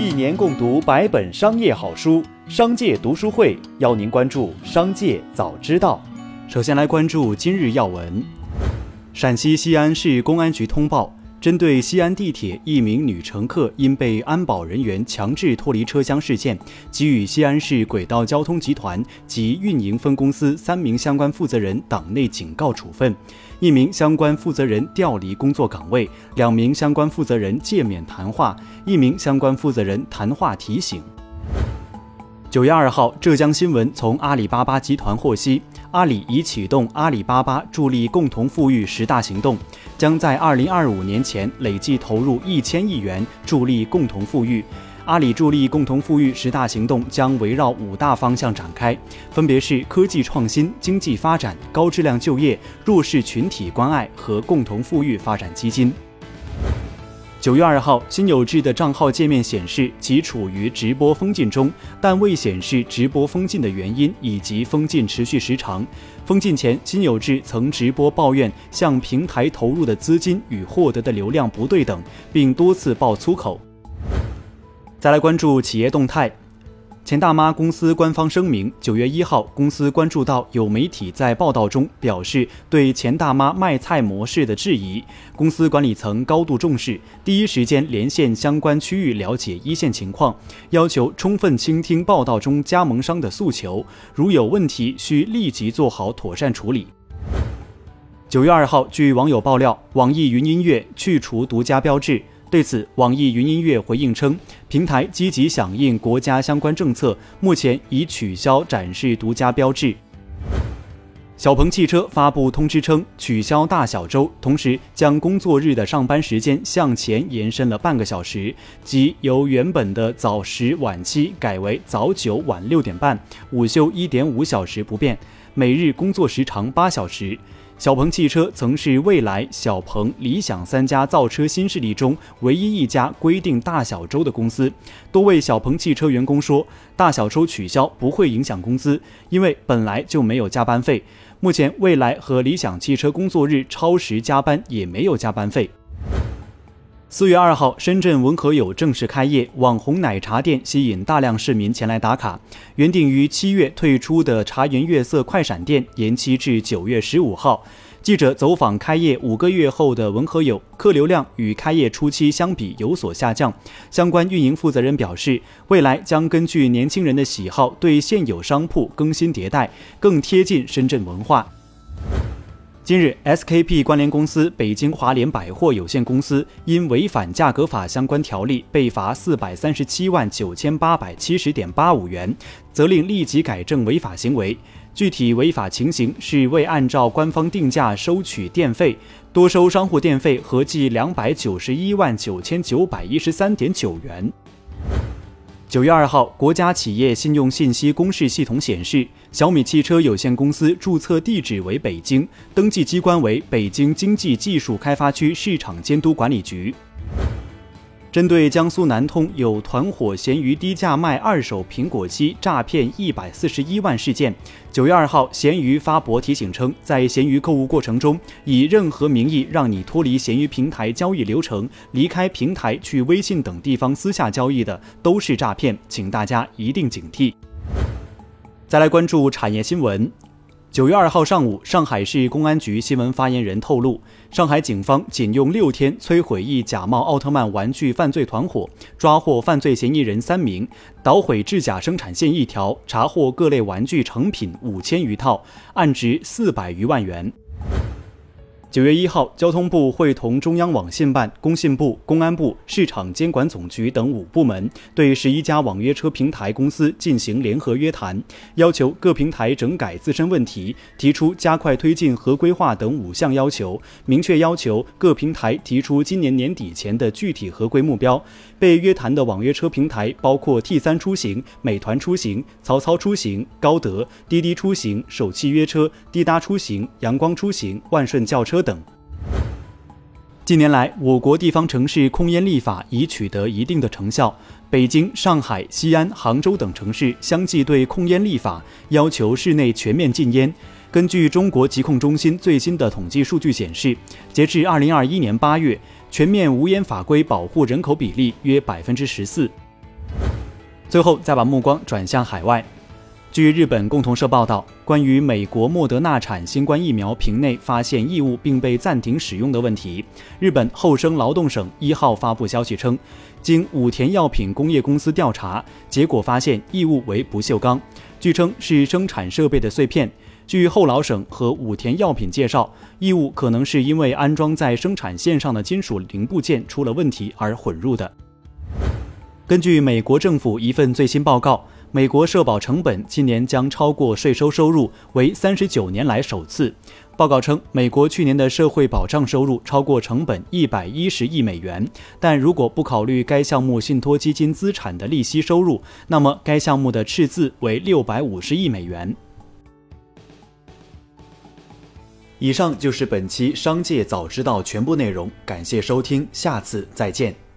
一年共读百本商业好书，商界读书会邀您关注商界早知道。首先来关注今日要闻：陕西西安市公安局通报。针对西安地铁一名女乘客因被安保人员强制脱离车厢事件，给予西安市轨道交通集团及运营分公司三名相关负责人党内警告处分，一名相关负责人调离工作岗位，两名相关负责人诫勉谈话，一名相关负责人谈话提醒。九月二号，浙江新闻从阿里巴巴集团获悉，阿里已启动阿里巴巴助力共同富裕十大行动，将在二零二五年前累计投入一千亿元助力共同富裕。阿里助力共同富裕十大行动将围绕五大方向展开，分别是科技创新、经济发展、高质量就业、弱势群体关爱和共同富裕发展基金。九月二号，辛有志的账号界面显示其处于直播封禁中，但未显示直播封禁的原因以及封禁持续时长。封禁前，辛有志曾直播抱怨向平台投入的资金与获得的流量不对等，并多次爆粗口。再来关注企业动态。钱大妈公司官方声明：九月一号，公司关注到有媒体在报道中表示对钱大妈卖菜模式的质疑，公司管理层高度重视，第一时间连线相关区域了解一线情况，要求充分倾听报道中加盟商的诉求，如有问题需立即做好妥善处理。九月二号，据网友爆料，网易云音乐去除独家标志。对此，网易云音乐回应称，平台积极响应国家相关政策，目前已取消展示独家标志。小鹏汽车发布通知称，取消大小周，同时将工作日的上班时间向前延伸了半个小时，即由原本的早十晚七改为早九晚六点半，午休一点五小时不变，每日工作时长八小时。小鹏汽车曾是蔚来、小鹏、理想三家造车新势力中唯一一家规定大小周的公司。多位小鹏汽车员工说，大小周取消不会影响工资，因为本来就没有加班费。目前，蔚来和理想汽车工作日超时加班也没有加班费。四月二号，深圳文和友正式开业，网红奶茶店吸引大量市民前来打卡。原定于七月退出的茶颜悦色快闪店延期至九月十五号。记者走访开业五个月后的文和友，客流量与开业初期相比有所下降。相关运营负责人表示，未来将根据年轻人的喜好，对现有商铺更新迭代，更贴近深圳文化。近日，SKP 关联公司北京华联百货有限公司因违反价格法相关条例，被罚四百三十七万九千八百七十点八五元，责令立即改正违法行为。具体违法情形是未按照官方定价收取电费，多收商户电费合计两百九十一万九千九百一十三点九元。九月二号，国家企业信用信息公示系统显示，小米汽车有限公司注册地址为北京，登记机关为北京经济技术开发区市场监督管理局。针对江苏南通有团伙咸鱼低价卖二手苹果机诈骗一百四十一万事件，九月二号，咸鱼发博提醒称，在咸鱼购物过程中，以任何名义让你脱离咸鱼平台交易流程，离开平台去微信等地方私下交易的，都是诈骗，请大家一定警惕。再来关注产业新闻。九月二号上午，上海市公安局新闻发言人透露，上海警方仅用六天摧毁一假冒奥特曼玩具犯罪团伙，抓获犯罪嫌疑人三名，捣毁制假生产线一条，查获各类玩具成品五千余套，案值四百余万元。九月一号，交通部会同中央网信办、工信部、公安部、市场监管总局等五部门，对十一家网约车平台公司进行联合约谈，要求各平台整改自身问题，提出加快推进合规化等五项要求，明确要求各平台提出今年年底前的具体合规目标。被约谈的网约车平台包括 T 三出行、美团出行、曹操出行、高德、滴滴出行、首汽约车、滴答出行、阳光出行、万顺轿车等。近年来，我国地方城市控烟立法已取得一定的成效，北京、上海、西安、杭州等城市相继对控烟立法，要求室内全面禁烟。根据中国疾控中心最新的统计数据显示，截至二零二一年八月。全面无烟法规保护人口比例约百分之十四。最后，再把目光转向海外。据日本共同社报道，关于美国莫德纳产新冠疫苗瓶内发现异物并被暂停使用的问题，日本厚生劳动省一号发布消息称，经武田药品工业公司调查，结果发现异物为不锈钢，据称是生产设备的碎片。据厚劳省和武田药品介绍，异物可能是因为安装在生产线上的金属零部件出了问题而混入的。根据美国政府一份最新报告。美国社保成本今年将超过税收收入，为三十九年来首次。报告称，美国去年的社会保障收入超过成本一百一十亿美元，但如果不考虑该项目信托基金资产的利息收入，那么该项目的赤字为六百五十亿美元。以上就是本期《商界早知道》全部内容，感谢收听，下次再见。